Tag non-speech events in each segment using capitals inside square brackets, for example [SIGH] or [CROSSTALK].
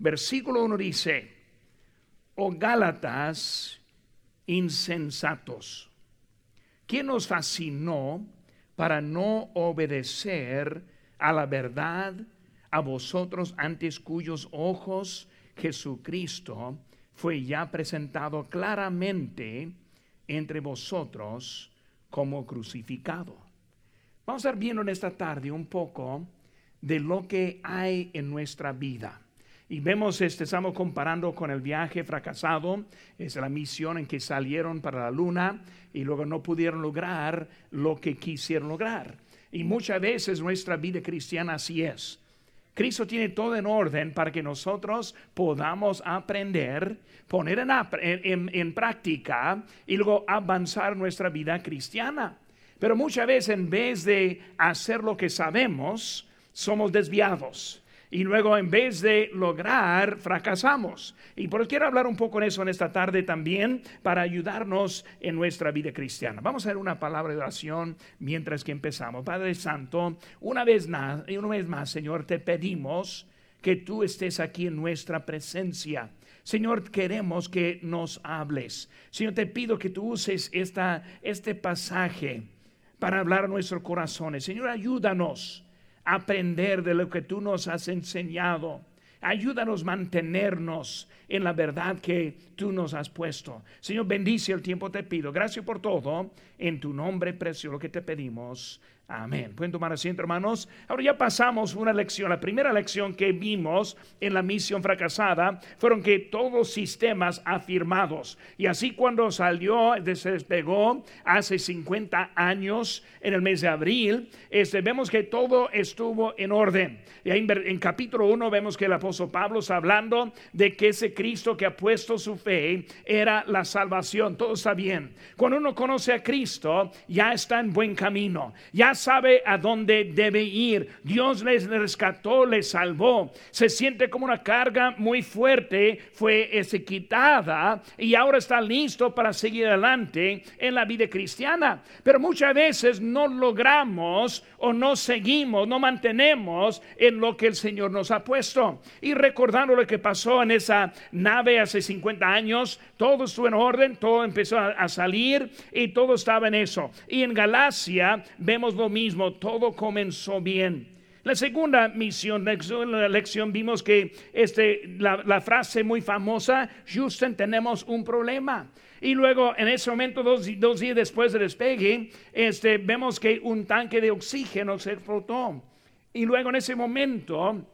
Versículo 1 dice, oh Gálatas insensatos, ¿quién nos fascinó para no obedecer a la verdad a vosotros antes cuyos ojos Jesucristo fue ya presentado claramente entre vosotros como crucificado? Vamos a estar viendo en esta tarde un poco de lo que hay en nuestra vida. Y vemos, este, estamos comparando con el viaje fracasado, es la misión en que salieron para la luna y luego no pudieron lograr lo que quisieron lograr. Y muchas veces nuestra vida cristiana así es. Cristo tiene todo en orden para que nosotros podamos aprender, poner en, en, práctica y luego avanzar nuestra vida cristiana. Pero muchas veces en vez de hacer lo que sabemos, somos desviados y luego en vez de lograr, fracasamos. Y por eso quiero hablar un poco de eso en esta tarde también para ayudarnos en nuestra vida cristiana. Vamos a hacer una palabra de oración mientras que empezamos. Padre Santo, una vez, más, una vez más, Señor, te pedimos que tú estés aquí en nuestra presencia. Señor, queremos que nos hables. Señor, te pido que tú uses esta, este pasaje para hablar a nuestros corazones. Señor, ayúdanos aprender de lo que tú nos has enseñado. Ayúdanos a mantenernos en la verdad que tú nos has puesto. Señor, bendice el tiempo, te pido. Gracias por todo. En tu nombre precioso, lo que te pedimos. Amén. Pueden tomar asiento, hermanos. Ahora ya pasamos una lección. La primera lección que vimos en la misión fracasada fueron que todos sistemas afirmados. Y así cuando salió, despegó hace 50 años, en el mes de abril, este, vemos que todo estuvo en orden. Y en, capítulo 1 vemos que el apóstol Pablo está hablando de que ese Cristo que ha puesto su fe era la salvación. Todo está bien. Cuando uno conoce a Cristo, ya está en buen camino. Ya sabe a dónde debe ir. Dios les rescató, les salvó. Se siente como una carga muy fuerte, fue ese quitada y ahora está listo para seguir adelante en la vida cristiana. Pero muchas veces no logramos o no seguimos, no mantenemos en lo que el Señor nos ha puesto. Y recordando lo que pasó en esa nave hace 50 años, todo estuvo en orden, todo empezó a, salir y todo estaba en eso. Y en Galacia vemos lo mismo, todo comenzó bien. La segunda misión, la lección, vimos que este, la, frase muy famosa, Houston, tenemos un problema. Y luego, en ese momento, dos, dos días después del despegue, este, vemos que un tanque de oxígeno se explotó. Y luego, en ese momento,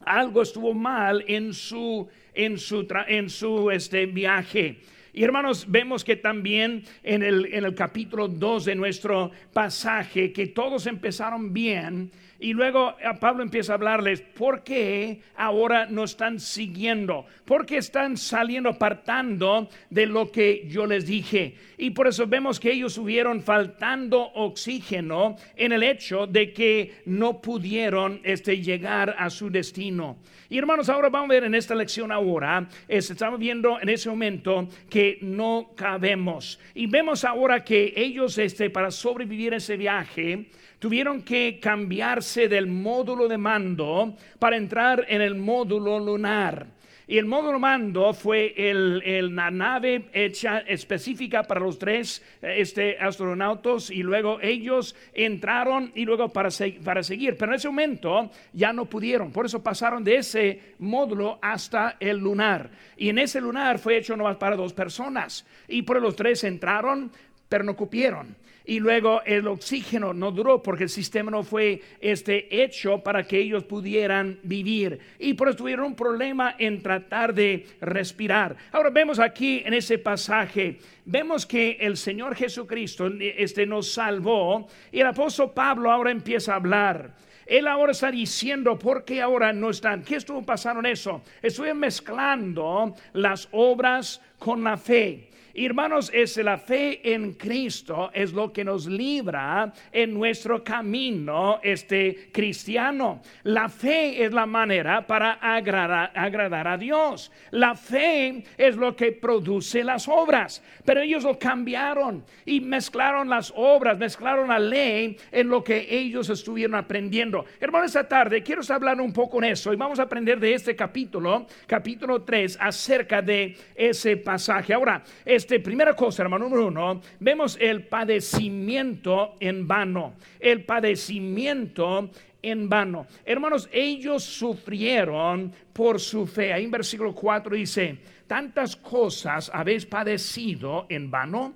algo estuvo mal en su, en su, en su este, viaje. Y hermanos, vemos que también en el, en el capítulo 2 de nuestro pasaje, que todos empezaron bien, y luego eh, Pablo empieza a hablarles, ¿por qué ahora no están siguiendo? ¿Por qué están saliendo apartando de lo que yo les dije? Y por eso vemos que ellos hubieron faltando oxígeno en el hecho de que no pudieron este, llegar a su destino. Y hermanos, ahora vamos a ver en esta lección ahora, estamos viendo en ese momento que no cabemos. Y vemos ahora que ellos, este, para sobrevivir ese viaje, tuvieron que cambiarse del módulo de mando para entrar en el módulo lunar. Y el módulo mando fue el, la nave hecha específica para los tres este, astronautas y luego ellos entraron y luego para, para seguir. Pero en ese momento ya no pudieron. Por eso pasaron de ese módulo hasta el lunar. Y en ese lunar fue hecho nomás para dos personas. Y por los tres entraron, pero no cupieron y luego el oxígeno no duró porque el sistema no fue este hecho para que ellos pudieran vivir y por eso tuvieron un problema en tratar de respirar. Ahora vemos aquí en ese pasaje vemos que el Señor Jesucristo este nos salvó y el apóstol Pablo ahora empieza a hablar. Él ahora está diciendo por qué ahora no están. ¿Qué estuvo pasando en eso? Estuve mezclando las obras con la fe. Hermanos, es la fe en Cristo es lo que nos libra en nuestro camino este cristiano. La fe es la manera para agradar, agradar, a Dios. La fe es lo que produce las obras. Pero ellos lo cambiaron y mezclaron las obras, mezclaron la ley en lo que ellos estuvieron aprendiendo. Hermanos, esta tarde quiero hablar un poco en eso y vamos a aprender de este capítulo, capítulo 3, acerca de ese pasaje. Ahora, este primera cosa, hermano número uno, vemos el padecimiento en vano. El padecimiento en vano. Hermanos, ellos sufrieron por su fe. Ahí en versículo 4 dice, tantas cosas habéis padecido en vano,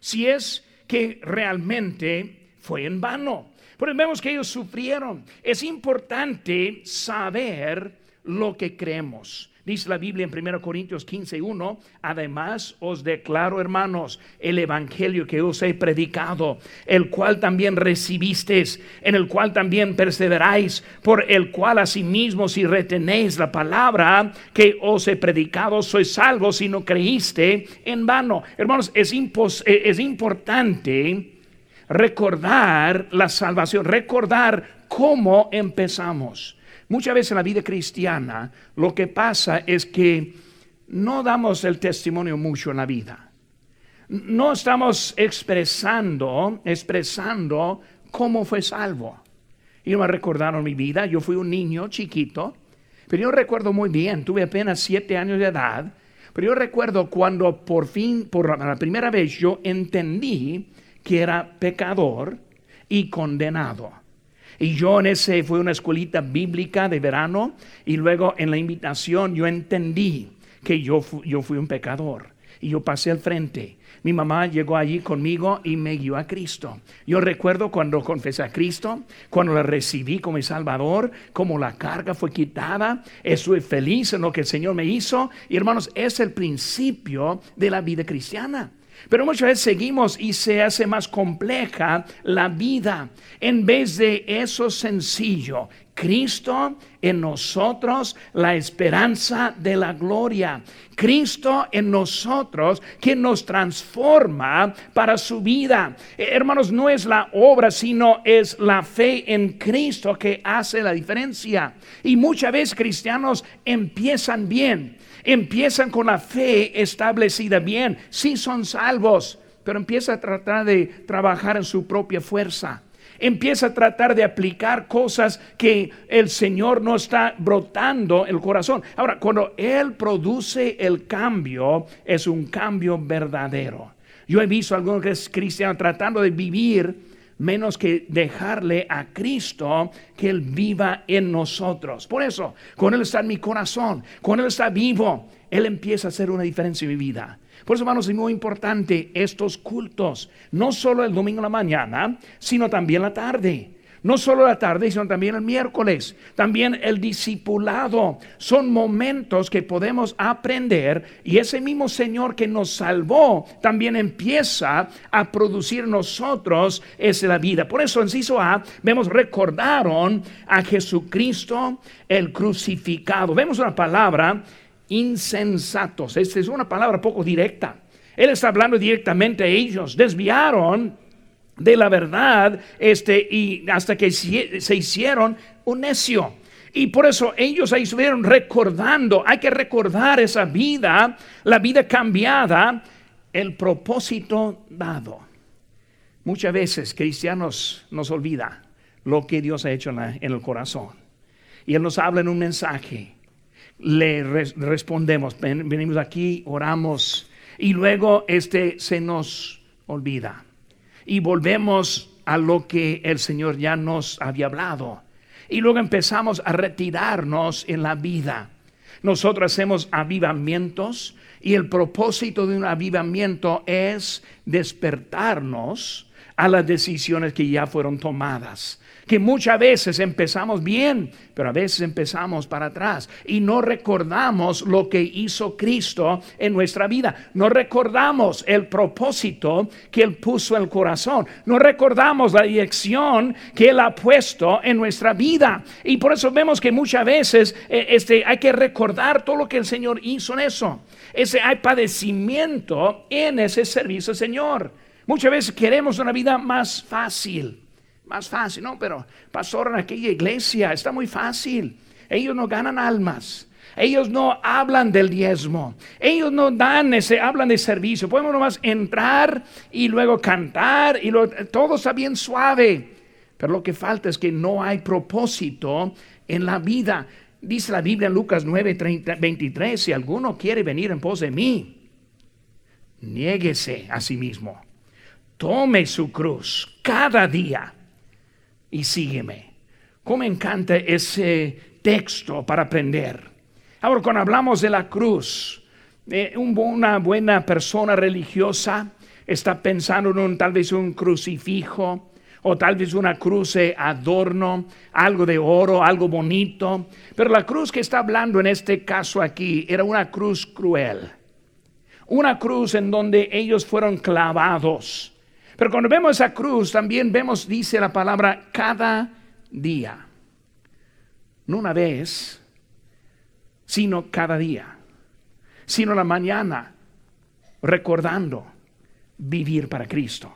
si es que realmente fue en vano. Pero vemos que ellos sufrieron. Es importante saber lo que creemos. Dice la Biblia en 1 Corintios 15, 1, además os declaro, hermanos, el evangelio que os he predicado, el cual también recibisteis, en el cual también perseveráis, por el cual asimismo si retenéis la palabra que os he predicado, sois salvos si no creíste en vano. Hermanos, es, eh, es importante recordar la salvación, recordar cómo empezamos. Muchas veces en la vida cristiana lo que pasa es que no damos el testimonio mucho en la vida. No estamos expresando, expresando cómo fue salvo. Y me recordaron mi vida, yo fui un niño chiquito, pero yo recuerdo muy bien, tuve apenas siete años de edad, pero yo recuerdo cuando por fin, por la primera vez, yo entendí que era pecador y condenado. Y yo en ese fue una escuelita bíblica de verano y luego en la invitación yo entendí que yo, yo fui un pecador y yo pasé al frente. Mi mamá llegó allí conmigo y me guió a Cristo. Yo recuerdo cuando confesé a Cristo, cuando la recibí como Salvador, como la carga fue quitada, estoy feliz en lo que el Señor me hizo. Y hermanos, es el principio de la vida cristiana. Pero muchas veces seguimos y se hace más compleja la vida en vez de eso sencillo. Cristo en nosotros, la esperanza de la gloria. Cristo en nosotros, que nos transforma para su vida. Eh, hermanos, no es la obra, sino es la fe en Cristo que hace la diferencia. Y muchas veces cristianos empiezan bien empiezan con la fe establecida bien, sí son salvos, pero empieza a tratar de trabajar en su propia fuerza. Empieza a tratar de aplicar cosas que el Señor no está brotando el corazón. Ahora, cuando Él produce el cambio, es un cambio verdadero. Yo he visto a algunos cristianos tratando de vivir menos que dejarle a Cristo que Él viva en nosotros. Por eso, con Él está en mi corazón, con Él está vivo, Él empieza a hacer una diferencia en mi vida. Por eso, hermanos, es muy importante estos cultos, no solo el domingo en la mañana, sino también la tarde. No solo la tarde, sino también el miércoles. También el discipulado. Son momentos que podemos aprender y ese mismo Señor que nos salvó también empieza a producir nosotros esa la vida. Por eso en Ciso A vemos recordaron a Jesucristo el crucificado. Vemos una palabra insensatos. Esta es una palabra poco directa. Él está hablando directamente a ellos. Desviaron de la verdad este, y hasta que se hicieron un necio. Y por eso ellos ahí estuvieron recordando, hay que recordar esa vida, la vida cambiada, el propósito dado. Muchas veces cristianos nos olvida lo que Dios ha hecho en, el corazón. Y Él nos habla en un mensaje. Le respondemos, venimos aquí, oramos y luego este se nos olvida y volvemos a lo que el Señor ya nos había hablado. Y luego empezamos a retirarnos en la vida. Nosotros hacemos avivamientos y el propósito de un avivamiento es despertarnos a las decisiones que ya fueron tomadas que muchas veces empezamos bien, pero a veces empezamos para atrás y no recordamos lo que hizo Cristo en nuestra vida. No recordamos el propósito que Él puso en el corazón. No recordamos la dirección que Él ha puesto en nuestra vida. Y por eso vemos que muchas veces eh, este, hay que recordar todo lo que el Señor hizo en eso. Ese, hay padecimiento en ese servicio, Señor. Muchas veces queremos una vida más fácil más fácil. No, pero pastor, en aquella iglesia está muy fácil. Ellos no ganan almas. Ellos no hablan del diezmo. Ellos no dan ese, hablan de servicio. Podemos nomás entrar y luego cantar y todo está bien suave. Pero lo que falta es que no hay propósito en la vida. Dice la Biblia en Lucas 9, 23, si alguno quiere venir en pos de mí, niéguese a sí mismo. Tome su cruz cada día y sígueme. ¿Cómo encanta ese texto para aprender? Ahora, cuando hablamos de la cruz, eh, una buena persona religiosa está pensando en un, tal vez un crucifijo o tal vez una cruz de adorno, algo de oro, algo bonito. Pero la cruz que está hablando en este caso aquí era una cruz cruel. Una cruz en donde ellos fueron clavados pero cuando vemos esa cruz, también vemos, dice la palabra, cada día. No una vez, sino cada día. Sino la mañana, recordando vivir para Cristo.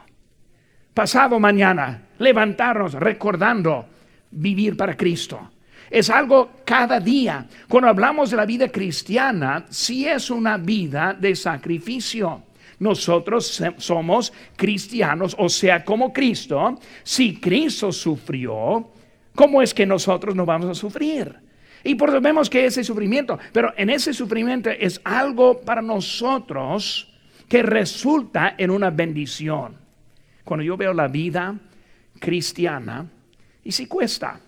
Pasado mañana, levantarnos recordando vivir para Cristo. Es algo cada día. Cuando hablamos de la vida cristiana, sí es una vida de sacrificio. Nosotros somos cristianos, o sea, como Cristo. Si Cristo sufrió, ¿cómo es que nosotros no vamos a sufrir? Y por eso vemos que ese sufrimiento, pero en ese sufrimiento es algo para nosotros que resulta en una bendición. Cuando yo veo la vida cristiana, y si cuesta,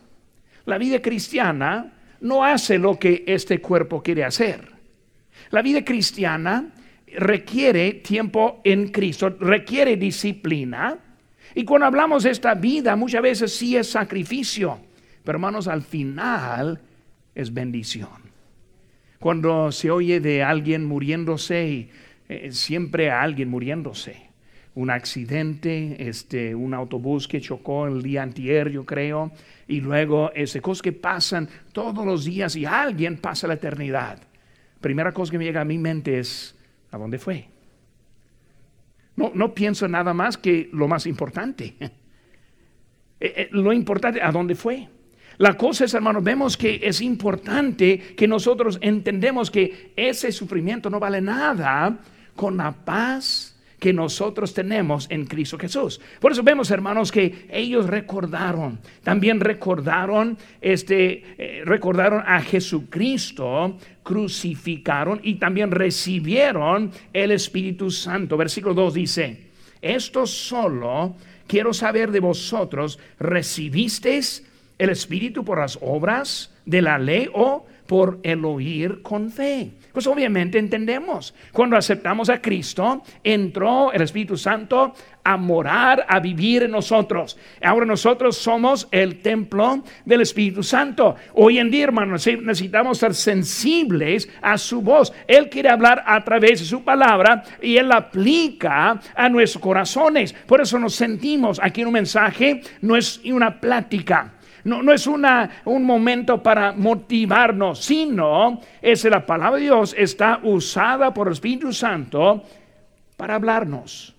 la vida cristiana no hace lo que este cuerpo quiere hacer. La vida cristiana requiere tiempo en Cristo, requiere disciplina. Y cuando hablamos de esta vida, muchas veces sí es sacrificio, pero hermanos, al final es bendición. Cuando se oye de alguien muriéndose, eh, siempre alguien muriéndose. Un accidente, este, un autobús que chocó el día anterior, yo creo, y luego ese, cosas que pasan todos los días y alguien pasa la eternidad. Primera cosa que me llega a mi mente es, ¿A dónde fue? No, no pienso nada más que lo más importante. [LAUGHS] Eh, eh, lo importante, ¿a dónde fue? La cosa es, hermanos, vemos que es importante que nosotros entendemos que ese sufrimiento no vale nada con la paz que nosotros tenemos en Cristo Jesús. Por eso vemos, hermanos, que ellos recordaron, también recordaron, este, eh, recordaron a Jesucristo, crucificaron y también recibieron el Espíritu Santo. Versículo 2 dice, esto solo quiero saber de vosotros, ¿recibisteis el Espíritu por las obras de la ley o por el oír con fe. Pues obviamente entendemos, cuando aceptamos a Cristo, entró el Espíritu Santo a morar, a vivir en nosotros. Ahora nosotros somos el templo del Espíritu Santo. Hoy en día, hermanos, necesitamos ser sensibles a su voz. Él quiere hablar a través de su palabra y Él aplica a nuestros corazones. Por eso nos sentimos aquí en un mensaje, no es una plática no, es una, un momento para motivarnos, sino es la palabra de Dios está usada por el Espíritu Santo para hablarnos,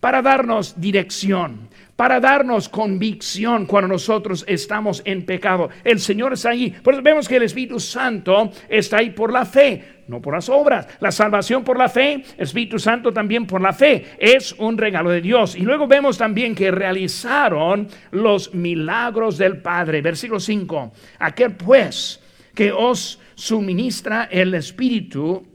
para darnos dirección, para darnos convicción cuando nosotros estamos en pecado. El Señor está ahí. Por eso vemos que el Espíritu Santo está ahí por la fe, no por las obras. La salvación por la fe, Espíritu Santo también por la fe. Es un regalo de Dios. Y luego vemos también que realizaron los milagros del Padre. Versículo 5. Aquel pues que os suministra el Espíritu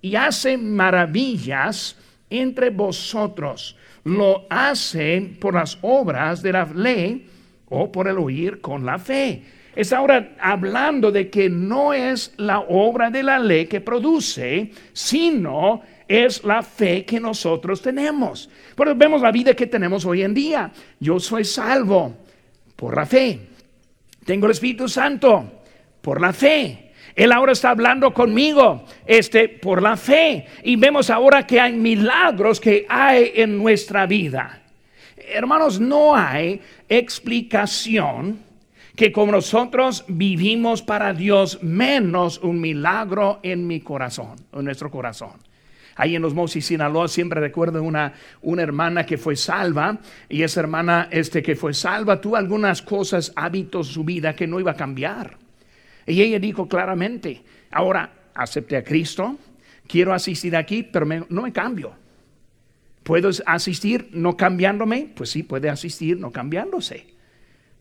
y hace maravillas entre vosotros lo hace por las obras de la ley o por el oír con la fe. Está ahora hablando de que no es la obra de la ley que produce, sino es la fe que nosotros tenemos. Pero vemos la vida que tenemos hoy en día. Yo soy salvo por la fe. Tengo el Espíritu Santo por la fe. Él ahora está hablando conmigo, este, por la fe. Y vemos ahora que hay milagros que hay en nuestra vida. Hermanos, no hay explicación que como nosotros vivimos para Dios, menos un milagro en mi corazón, en nuestro corazón. Ahí en los Moses, Sinaloa, siempre recuerdo una, una hermana que fue salva y esa hermana este, que fue salva tuvo algunas cosas, hábitos, su vida que no iba a cambiar. Y ella dijo claramente, ahora acepté a Cristo, quiero asistir aquí, pero no me cambio. ¿Puedo asistir no cambiándome? Pues sí, puede asistir no cambiándose.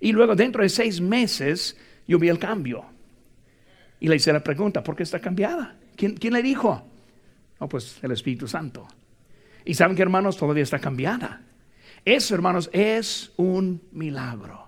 Y luego dentro de seis meses yo vi el cambio. Y le hice la pregunta, ¿por qué está cambiada? ¿Quién, quién le dijo? No, pues el Espíritu Santo. Y saben que hermanos, todavía está cambiada. Eso, hermanos, es un milagro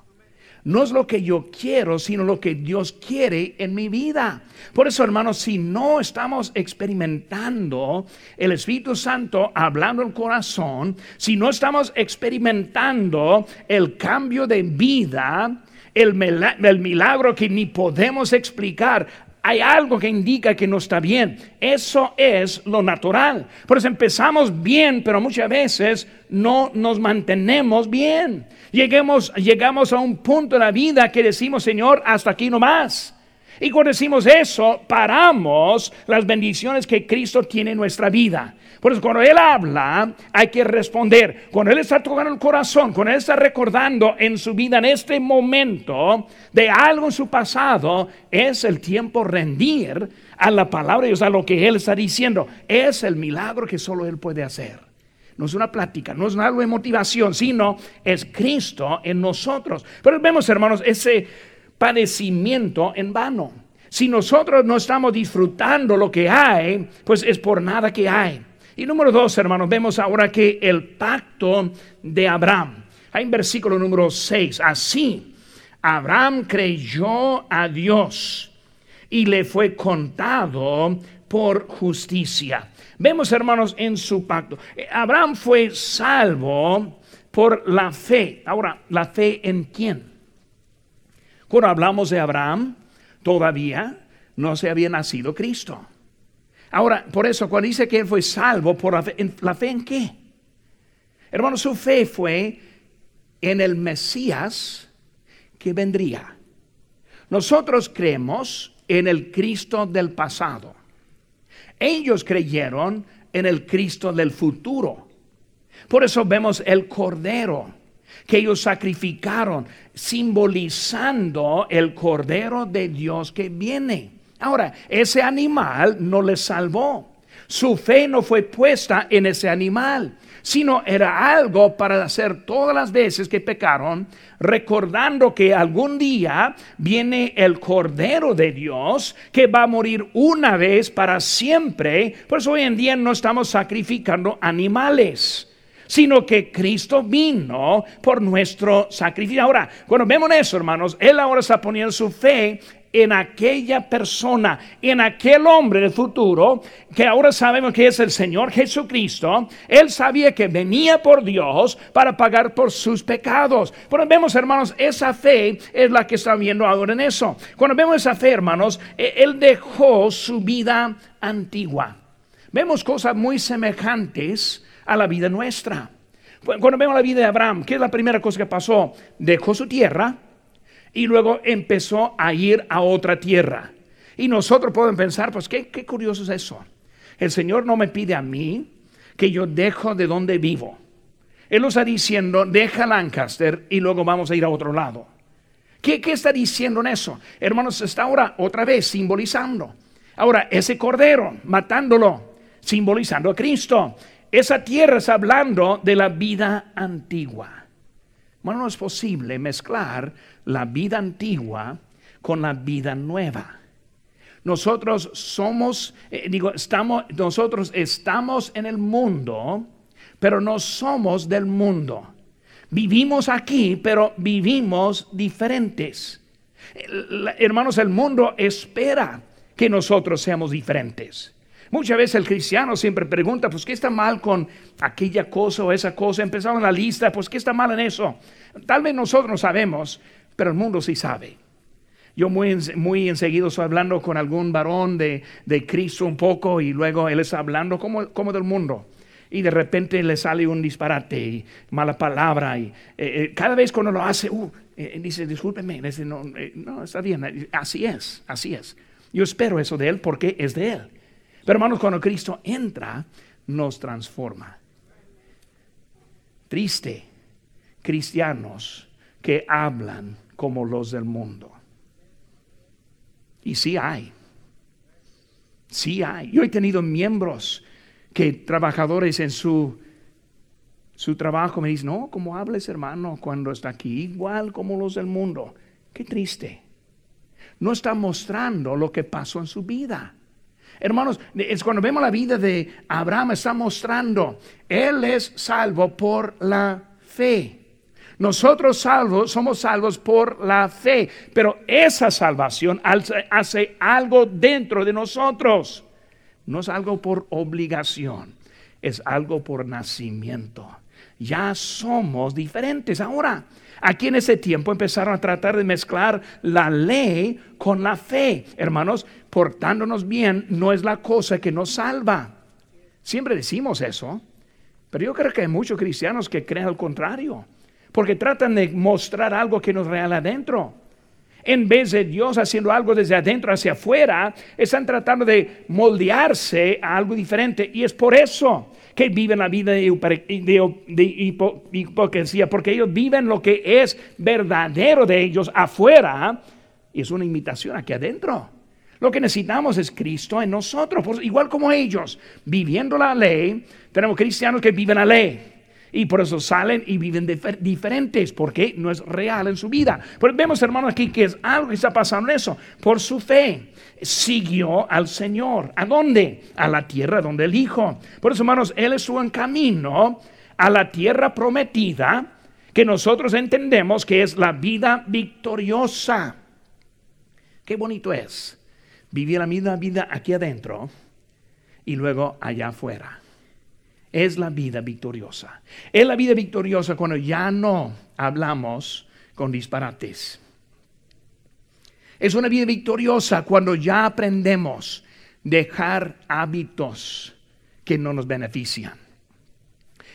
no es lo que yo quiero, sino lo que Dios quiere en mi vida. Por eso, hermanos, si no estamos experimentando el Espíritu Santo hablando el corazón, si no estamos experimentando el cambio de vida, el, milagro que ni podemos explicar, hay algo que indica que no está bien. Eso es lo natural. Por eso empezamos bien, pero muchas veces no nos mantenemos bien. Lleguemos, llegamos a un punto de la vida que decimos, Señor, hasta aquí no más. Y cuando decimos eso, paramos las bendiciones que Cristo tiene en nuestra vida. Por eso cuando Él habla, hay que responder. Cuando Él está tocando el corazón, cuando Él está recordando en su vida, en este momento, de algo en su pasado, es el tiempo rendir a la palabra de Dios, a lo que Él está diciendo. Es el milagro que solo Él puede hacer. No es una plática, no es algo de motivación, sino es Cristo en nosotros. Pero vemos, hermanos, ese padecimiento en vano. Si nosotros no estamos disfrutando lo que hay, pues es por nada que hay. Y número dos, hermanos, vemos ahora que el pacto de Abraham. Hay en versículo número 6, así, Abraham creyó a Dios y le fue contado por justicia. Vemos, hermanos, en su pacto. Abraham fue salvo por la fe. Ahora, ¿la fe en quién? Cuando hablamos de Abraham, todavía no se había nacido Cristo. Ahora, por eso, cuando dice que él fue salvo por la fe, ¿en, ¿la fe en qué? Hermano, su fe fue en el Mesías que vendría. Nosotros creemos en el Cristo del pasado. Ellos creyeron en el Cristo del futuro. Por eso vemos el Cordero que ellos sacrificaron, simbolizando el Cordero de Dios que viene. Ahora, ese animal no les salvó. Su fe no fue puesta en ese animal, sino era algo para hacer todas las veces que pecaron, recordando que algún día viene el Cordero de Dios que va a morir una vez para siempre. Por eso hoy en día no estamos sacrificando animales sino que Cristo vino por nuestro sacrificio. Ahora, cuando vemos eso, hermanos, Él ahora está poniendo su fe en aquella persona, en aquel hombre del futuro, que ahora sabemos que es el Señor Jesucristo. Él sabía que venía por Dios para pagar por sus pecados. Pero vemos, hermanos, esa fe es la que está viendo ahora en eso. Cuando vemos esa fe, hermanos, e, Él dejó su vida antigua. Vemos cosas muy semejantes a la vida nuestra. Cuando vemos la vida de Abraham, ¿qué es la primera cosa que pasó? Dejó su tierra y luego empezó a ir a otra tierra. Y nosotros podemos pensar, pues qué, qué curioso es eso. El Señor no me pide a mí que yo dejo de donde vivo. Él nos está diciendo, deja Lancaster y luego vamos a ir a otro lado. ¿Qué, ¿Qué, está diciendo en eso? Hermanos, está ahora otra vez simbolizando. Ahora, ese cordero, matándolo, simbolizando a Cristo. Esa tierra está hablando de la vida antigua. Bueno, no es posible mezclar la vida antigua con la vida nueva. Nosotros somos, eh, digo, estamos, nosotros estamos en el mundo, pero no somos del mundo. Vivimos aquí, pero vivimos diferentes. Hermanos, el mundo espera que nosotros seamos diferentes. Muchas veces el cristiano siempre pregunta, pues, ¿qué está mal con aquella cosa o esa cosa? Empezamos la lista, pues, ¿qué está mal en eso? Tal vez nosotros no sabemos, pero el mundo sí sabe. Yo muy, muy enseguida estoy hablando con algún varón de, de, Cristo un poco y luego él está hablando como, como del mundo. Y de repente le sale un disparate y mala palabra. Y eh, eh, cada vez cuando lo hace, uh, eh, dice, discúlpeme, dice, no, no, está bien, así es, así es. Yo espero eso de él porque es de él. Pero hermanos, cuando Cristo entra, nos transforma. Triste, cristianos que hablan como los del mundo. Y sí hay. Sí hay. Yo he tenido miembros que trabajadores en su, su trabajo me dicen, no, como hables hermano cuando está aquí, igual como los del mundo. Qué triste. No está mostrando lo que pasó en su vida. Hermanos, es cuando vemos la vida de Abraham, está mostrando, él es salvo por la fe. Nosotros salvos somos salvos por la fe, pero esa salvación hace algo dentro de nosotros. No es algo por obligación, es algo por nacimiento. Ya somos diferentes. Ahora, aquí en ese tiempo empezaron a tratar de mezclar la ley con la fe. Hermanos, portándonos bien no es la cosa que nos salva. Siempre decimos eso, pero yo creo que hay muchos cristianos que creen al contrario porque tratan de mostrar algo que nos real adentro. En vez de Dios haciendo algo desde adentro hacia afuera, están tratando de moldearse a algo diferente. Y es por eso que viven la vida de, hipocresía, porque ellos viven lo que es verdadero de ellos afuera y es una imitación aquí adentro. Lo que necesitamos es Cristo en nosotros, igual como ellos, viviendo la ley, tenemos cristianos que viven la ley y por eso salen y viven diferentes, porque no es real en su vida. Pero vemos, hermano, aquí que es algo que está pasando eso. Por su fe siguió al Señor. ¿A dónde? A la tierra donde el Hijo. Por eso, hermanos, Él estuvo en camino a la tierra prometida, que nosotros entendemos que es la vida victoriosa. Qué bonito es vivir la misma vida aquí adentro y luego allá afuera es la vida victoriosa. Es la vida victoriosa cuando ya no hablamos con disparates. Es una vida victoriosa cuando ya aprendemos dejar hábitos que no nos benefician.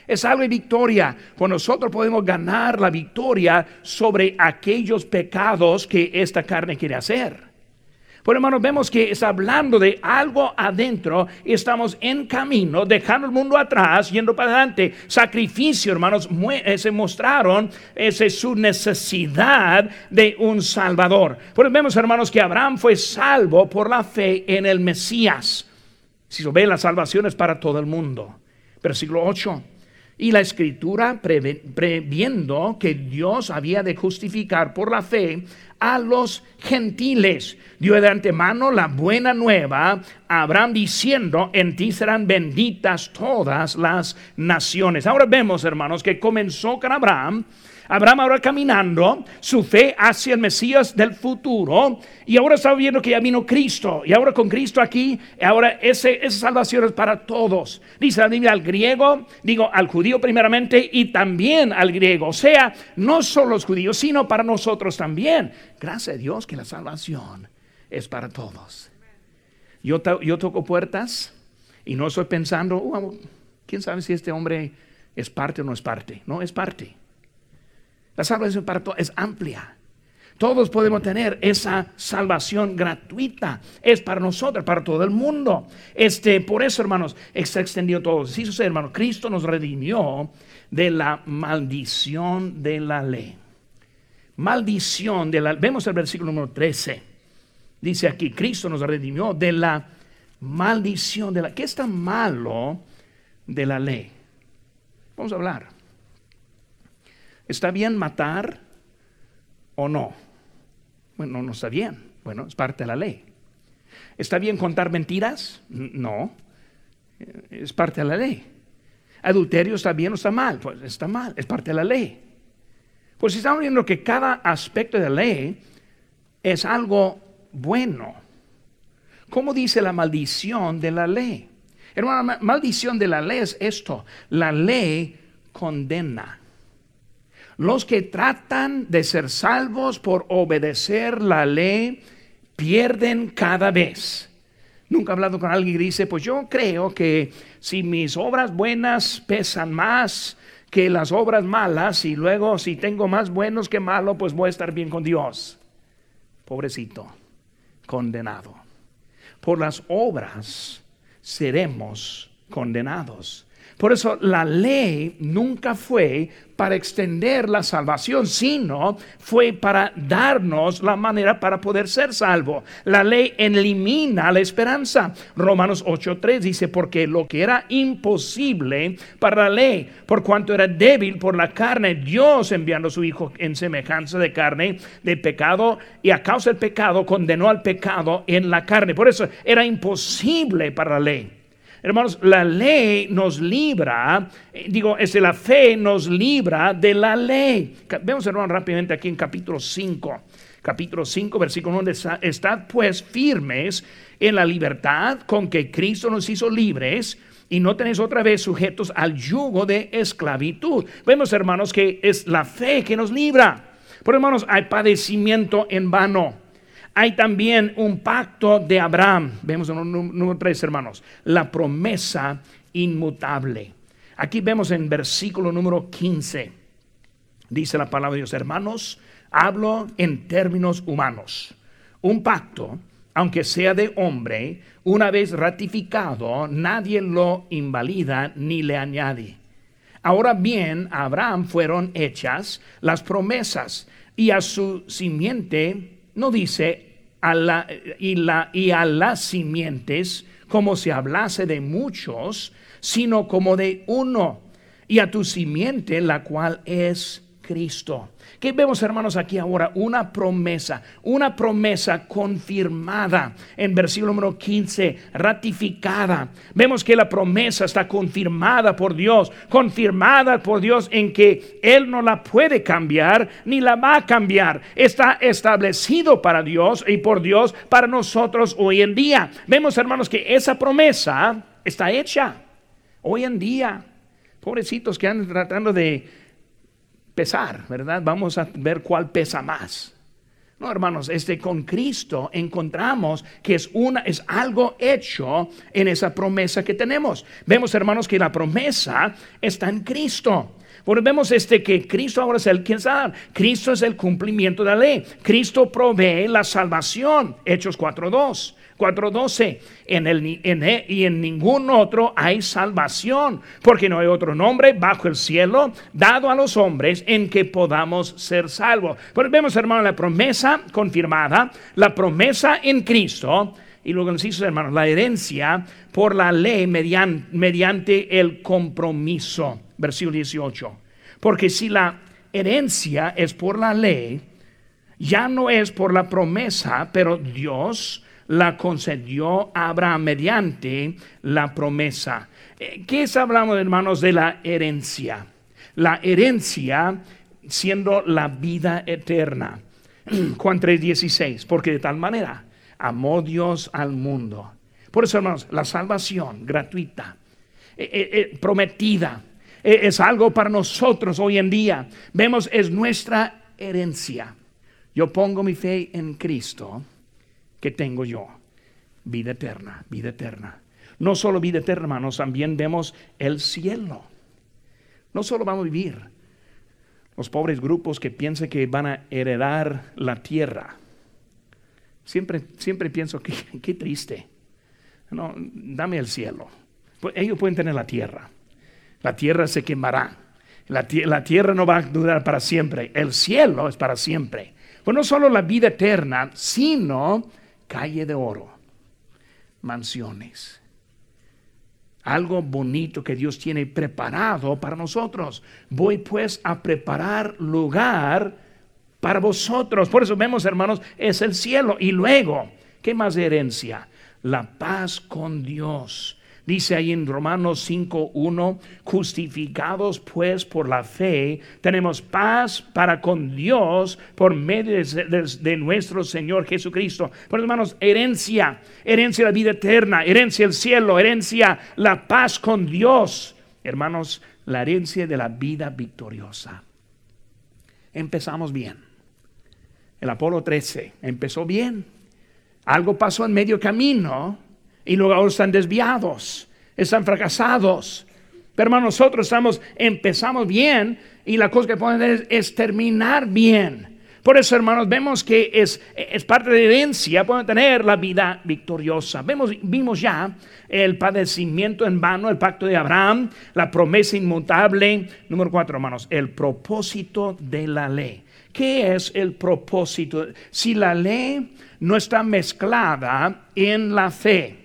Es algo de victoria cuando nosotros podemos ganar la victoria sobre aquellos pecados que esta carne quiere hacer. Por hermanos, vemos que está hablando de algo adentro estamos en camino, dejando el mundo atrás, yendo para adelante. Sacrificio, hermanos, eh, se mostraron esa es su necesidad de un Salvador. Por vemos, hermanos, que Abraham fue salvo por la fe en el Mesías. Si lo ve, la salvación es para todo el mundo. Versículo 8. Y la escritura, previendo que Dios había de justificar por la fe a los gentiles, dio de antemano la buena nueva a Abraham diciendo, en ti serán benditas todas las naciones. Ahora vemos, hermanos, que comenzó con Abraham Abraham ahora caminando su fe hacia el Mesías del futuro y ahora está viendo que ya vino Cristo y ahora con Cristo aquí, ahora ese, esa salvación es para todos. Dice la Biblia al griego, digo al judío primeramente y también al griego, o sea, no solo los judíos, sino para nosotros también. Gracias a Dios que la salvación es para todos. Yo, yo toco puertas y no estoy pensando, uh, quién sabe si este hombre es parte o no es parte. No, es parte. La salvación para todos es amplia. Todos podemos tener esa salvación gratuita. Es para nosotros, para todo el mundo. Este, por eso, hermanos, está extendido todo. Sí, sucede, hermano. Cristo nos redimió de la maldición de la ley. Maldición de la Vemos el versículo número 13. Dice aquí, Cristo nos redimió de la maldición de la... ¿Qué es tan malo de la ley? Vamos a hablar. ¿Está bien matar o no? Bueno, no está bien. Bueno, es parte de la ley. ¿Está bien contar mentiras? No. Es parte de la ley. ¿Adulterio está bien o está mal? Pues está mal, es parte de la ley. Pues estamos viendo que cada aspecto de la ley es algo bueno. ¿Cómo dice la maldición de la ley? Hermano, maldición de la ley es esto. La ley condena. Los que tratan de ser salvos por obedecer la ley pierden cada vez. Nunca he hablado con alguien que dice, pues yo creo que si mis obras buenas pesan más que las obras malas y luego si tengo más buenos que malos, pues voy a estar bien con Dios. Pobrecito, condenado. Por las obras seremos condenados. Por eso la ley nunca fue para extender la salvación, sino fue para darnos la manera para poder ser salvo. La ley elimina la esperanza. Romanos 8:3 dice, porque lo que era imposible para la ley, por cuanto era débil por la carne, Dios enviando a su Hijo en semejanza de carne, de pecado, y a causa del pecado condenó al pecado en la carne. Por eso era imposible para la ley. Hermanos, la ley nos libra, eh, digo, es la fe nos libra de la ley. Vemos, hermanos, rápidamente aquí en capítulo 5. Capítulo 5, versículo 1, estad pues firmes en la libertad con que Cristo nos hizo libres y no tenéis otra vez sujetos al yugo de esclavitud. Vemos, hermanos, que es la fe que nos libra. Pero, hermanos, hay padecimiento en vano. Hay también un pacto de Abraham. Vemos en el número 3, hermanos. La promesa inmutable. Aquí vemos en versículo número 15. Dice la palabra de Dios, hermanos, hablo en términos humanos. Un pacto, aunque sea de hombre, una vez ratificado, nadie lo invalida ni le añade. Ahora bien, a Abraham fueron hechas las promesas y a su simiente no dice a la, y, la, y a las simientes como si hablase de muchos, sino como de uno, y a tu simiente, la cual es Cristo. ¿Qué vemos, hermanos, aquí ahora? Una promesa, una promesa confirmada en versículo número 15, ratificada. Vemos que la promesa está confirmada por Dios, confirmada por Dios en que Él no la puede cambiar ni la va a cambiar. Está establecido para Dios y por Dios para nosotros hoy en día. Vemos, hermanos, que esa promesa está hecha hoy en día. Pobrecitos que andan tratando de pesar, ¿verdad? Vamos a ver cuál pesa más. No, hermanos, este con Cristo encontramos que es una es algo hecho en esa promesa que tenemos. Vemos, hermanos, que la promesa está en Cristo. Vemos este que Cristo ahora es el que sabe. Cristo es el cumplimiento de la ley. Cristo provee la salvación. Hechos 4.2. 4.12, en en e, y en ningún otro hay salvación, porque no hay otro nombre bajo el cielo dado a los hombres en que podamos ser salvos. Pues vemos, hermano, la promesa confirmada, la promesa en Cristo, y luego nos dice, hermanos, la herencia por la ley mediante el compromiso. Versículo 18. Porque si la herencia es por la ley, ya no es por la promesa, pero Dios la concedió Abraham mediante la promesa. Eh, ¿Qué es hablando, hermanos, de la herencia? La herencia siendo la vida eterna. [CLEARS THROAT] Juan 3:16, porque de tal manera amó Dios al mundo. Por eso, hermanos, la salvación gratuita, eh, eh, prometida, es algo para nosotros hoy en día. Vemos, es nuestra herencia. Yo pongo mi fe en Cristo que tengo yo. Vida eterna, vida eterna. No solo vida eterna, hermanos, también vemos el cielo. No solo vamos a vivir los pobres grupos que piensan que van a heredar la tierra. Siempre, siempre pienso que qué triste. No, dame el cielo. Pues ellos pueden tener la tierra. La tierra se quemará. La, la, tierra no va a durar para siempre. El cielo es para siempre. Pues no solo la vida eterna, sino calle de oro, mansiones. Algo bonito que Dios tiene preparado para nosotros. Voy pues a preparar lugar para vosotros. Por eso vemos, hermanos, es el cielo. Y luego, ¿qué más herencia? La paz con Dios Dice ahí en Romanos 5.1, justificados pues por la fe, tenemos paz para con Dios por medio de, nuestro Señor Jesucristo. Por hermanos, herencia, herencia de la vida eterna, herencia del cielo, herencia la paz con Dios. Hermanos, la herencia de la vida victoriosa. Empezamos bien. El Apolo 13 empezó bien. Algo pasó en medio camino y luego ahora están desviados, están fracasados. Pero hermano, nosotros estamos, empezamos bien y la cosa que podemos hacer es, terminar bien. Por eso, hermanos, vemos que es, es parte de herencia, pueden tener la vida victoriosa. Vemos, vimos ya el padecimiento en vano, el pacto de Abraham, la promesa inmutable. Número cuatro, hermanos, el propósito de la ley. ¿Qué es el propósito? Si la ley no está mezclada en la fe,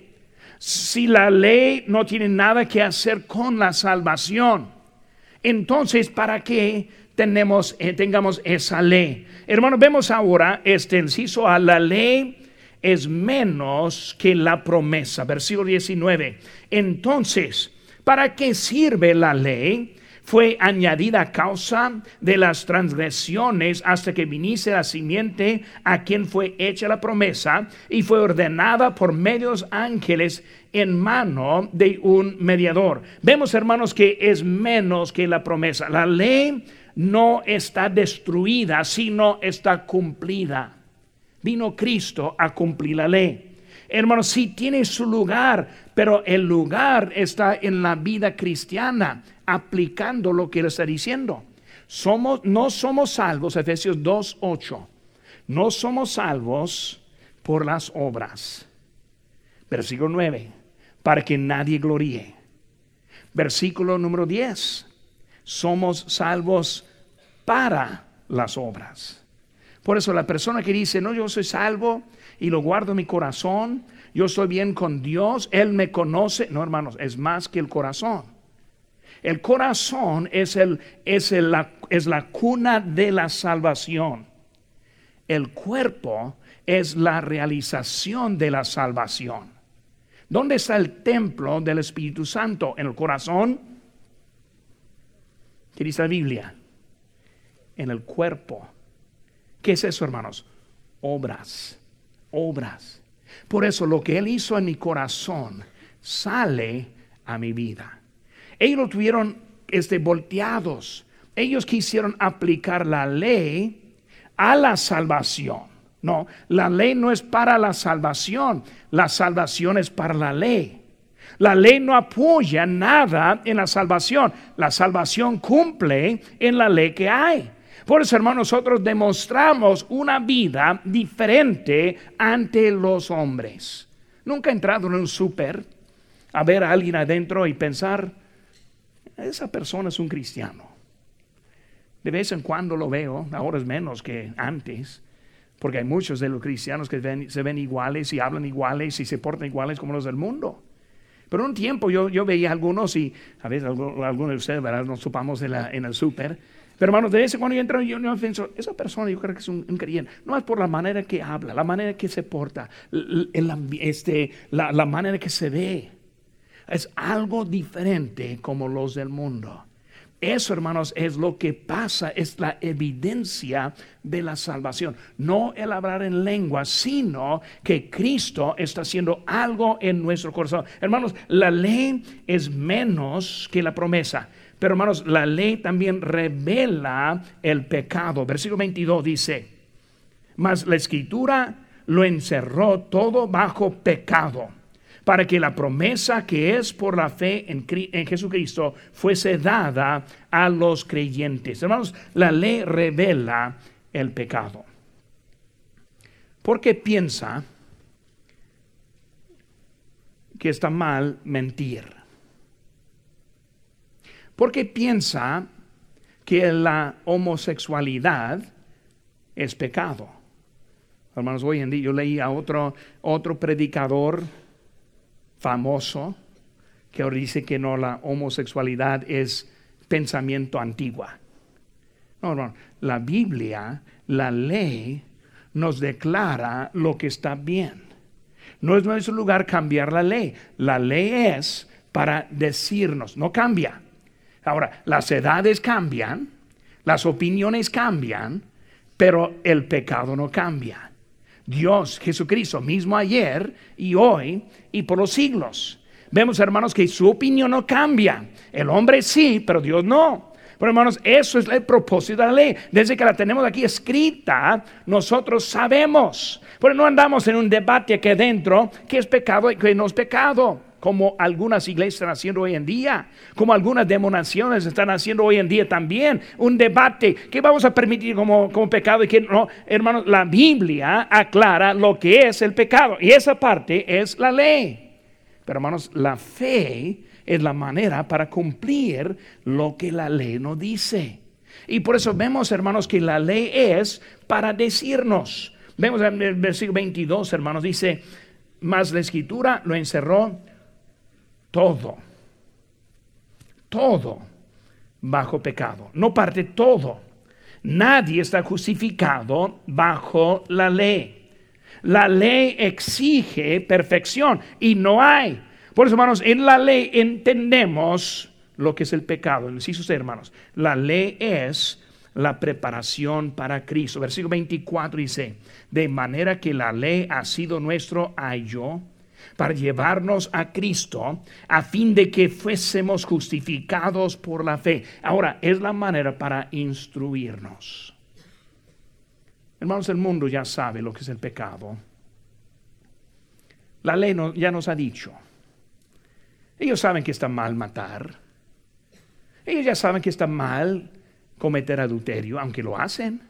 si la ley no tiene nada que hacer con la salvación, entonces ¿para qué tenemos, eh, tengamos esa ley? Hermanos, vemos ahora este inciso a la ley es menos que la promesa. Versículo 19. Entonces, ¿para qué sirve la ley? Fue añadida a causa de las transgresiones hasta que viniese la simiente a quien fue hecha la promesa y fue ordenada por medios ángeles en mano de un mediador. Vemos, hermanos, que es menos que la promesa. La ley no está destruida, sino está cumplida. Vino Cristo a cumplir la ley. Hermanos, sí tiene su lugar, pero el lugar está en la vida cristiana aplicando lo que él está diciendo. Somos, no somos salvos, Efesios 2.8, no somos salvos por las obras. Versículo 9, para que nadie gloríe. Versículo número 10, somos salvos para las obras. Por eso la persona que dice, no, yo soy salvo y lo guardo en mi corazón, yo estoy bien con Dios, Él me conoce. No, hermanos, es más que el corazón. El corazón es, el, es, la, es la cuna de la salvación. El cuerpo es la realización de la salvación. ¿Dónde está el templo del Espíritu Santo? ¿En el corazón? ¿Qué dice la Biblia? En el cuerpo. ¿Qué es eso, hermanos? Obras, obras. Por eso lo que Él hizo en mi corazón sale a mi vida. Ellos lo tuvieron este, volteados. Ellos quisieron aplicar la ley a la salvación. No, la ley no es para la salvación, la salvación es para la ley. La ley no apoya nada en la salvación, la salvación cumple en la ley que hay. Por eso, hermanos, nosotros demostramos una vida diferente ante los hombres. Nunca he entrado en un súper a ver a alguien adentro y pensar, esa persona es un cristiano. De vez en cuando lo veo, ahora es menos que antes, porque hay muchos de los cristianos que se ven iguales y hablan iguales y se portan iguales como los del mundo. Pero un tiempo yo, yo veía algunos y a veces algunos de ustedes. Nos supamos en, en el súper. Pero hermanos, de en cuando yo entro yo, yo pienso, esa persona yo creo que es un, creyente. No es por la manera que habla, la manera que se porta, este, la, la manera que se ve es algo diferente como los del mundo. Eso, hermanos, es lo que pasa, es la evidencia de la salvación. No el hablar en lengua, sino que Cristo está haciendo algo en nuestro corazón. Hermanos, la ley es menos que la promesa. Pero, hermanos, la ley también revela el pecado. Versículo 22 dice, mas la escritura lo encerró todo bajo pecado para que la promesa que es por la fe en, Jesucristo fuese dada a los creyentes. Hermanos, la ley revela el pecado. Porque piensa que está mal mentir. Porque piensa que la homosexualidad es pecado. Hermanos, hoy en día yo leí a otro, otro predicador famoso que ahora dice que no, la homosexualidad es pensamiento antigua. No, no, la Biblia, la ley, nos declara lo que está bien. No es nuestro lugar cambiar la ley. La ley es para decirnos, no cambia. Ahora, las edades cambian, las opiniones cambian, pero el pecado no cambia. Dios, Jesucristo, mismo ayer y hoy y por los siglos. Vemos, hermanos, que su opinión no cambia. El hombre sí, pero Dios no. Pero hermanos, eso es el propósito de la ley. Desde que la tenemos aquí escrita, nosotros sabemos. Pero no andamos en un debate aquí adentro que es pecado y que no es pecado como algunas iglesias están haciendo hoy en día, como algunas demonaciones están haciendo hoy en día también, un debate que vamos a permitir como, como pecado y que no, hermanos, la Biblia aclara lo que es el pecado y esa parte es la ley. Pero hermanos, la fe es la manera para cumplir lo que la ley nos dice. Y por eso vemos, hermanos, que la ley es para decirnos. Vemos en el versículo 22, hermanos, dice, más la escritura lo encerró todo, todo bajo pecado. No parte todo. Nadie está justificado bajo la ley. La ley exige perfección y no hay. Por eso, hermanos, en la ley entendemos lo que es el pecado. Inciso usted, hermanos. La ley es la preparación para Cristo. Versículo 24 dice, de manera que la ley ha sido nuestro ayo para llevarnos a Cristo a fin de que fuésemos justificados por la fe. Ahora, es la manera para instruirnos. Hermanos, el mundo ya sabe lo que es el pecado. La ley ya nos ha dicho. Ellos saben que está mal matar. Ellos ya saben que está mal cometer adulterio, aunque lo hacen.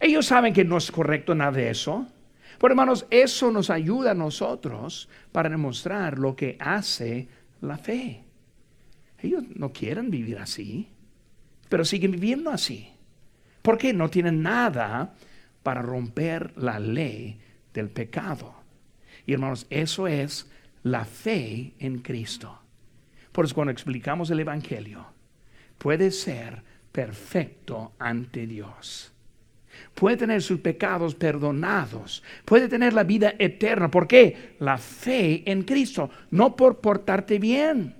Ellos saben que no es correcto nada de eso. Pero hermanos, eso nos ayuda a nosotros para demostrar lo que hace la fe. Ellos no quieren vivir así, pero siguen viviendo así. Porque no tienen nada para romper la ley del pecado. Y hermanos, eso es la fe en Cristo. Por eso cuando explicamos el Evangelio, puede ser perfecto ante Dios puede tener sus pecados perdonados, puede tener la vida eterna. ¿Por qué? La fe en Cristo, no por portarte bien.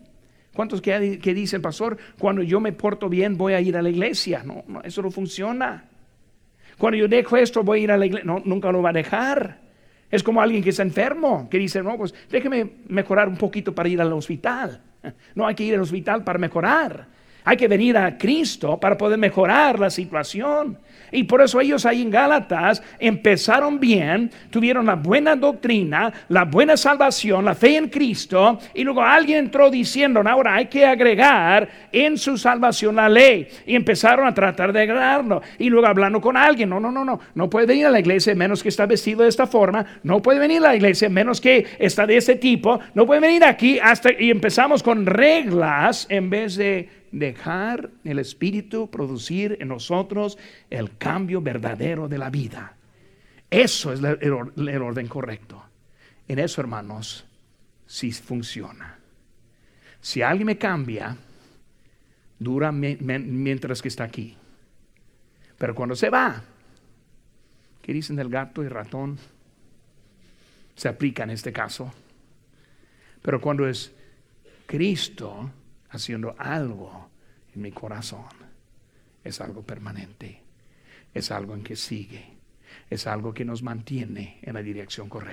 ¿Cuántos que, que dice el pastor? Cuando yo me porto bien voy a ir a la iglesia. No, no, eso no funciona. Cuando yo dejo esto voy a ir a la iglesia. No, nunca lo va a dejar. Es como alguien que está enfermo, que dice, no, pues déjeme mejorar un poquito para ir al hospital. [LAUGHS] No hay que ir al hospital para mejorar. Hay que venir a Cristo para poder mejorar la situación. Y por eso ellos ahí en Gálatas empezaron bien, tuvieron la buena doctrina, la buena salvación, la fe en Cristo. Y luego alguien entró diciendo, ahora hay que agregar en su salvación la ley. Y empezaron a tratar de agregarlo. Y luego hablando con alguien, no, no, no, no, no puede venir a la iglesia menos que está vestido de esta forma. No puede venir a la iglesia menos que está de este tipo. No puede venir aquí hasta... Y empezamos con reglas en vez de dejar el Espíritu producir en nosotros el cambio verdadero de la vida. Eso es el, orden correcto. En eso, hermanos, sí funciona. Si alguien me cambia, dura mientras que está aquí. Pero cuando se va, ¿qué dicen del gato y ratón? Se aplica en este caso. Pero cuando es Cristo, haciendo algo en mi corazón. Es algo permanente. Es algo en que sigue. Es algo que nos mantiene en la dirección correcta.